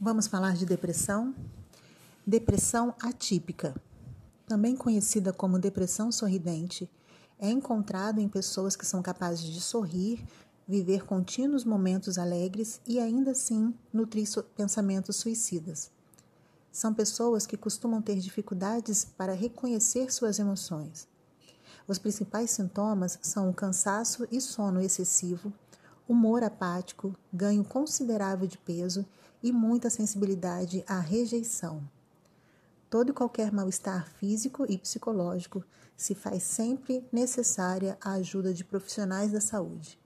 Vamos falar de depressão? Depressão atípica, também conhecida como depressão sorridente, é encontrado em pessoas que são capazes de sorrir, viver contínuos momentos alegres e ainda assim nutrir pensamentos suicidas. São pessoas que costumam ter dificuldades para reconhecer suas emoções. Os principais sintomas são o cansaço e sono excessivo, humor apático, ganho considerável de peso e muita sensibilidade à rejeição. Todo e qualquer mal-estar físico e psicológico se faz sempre necessária a ajuda de profissionais da saúde.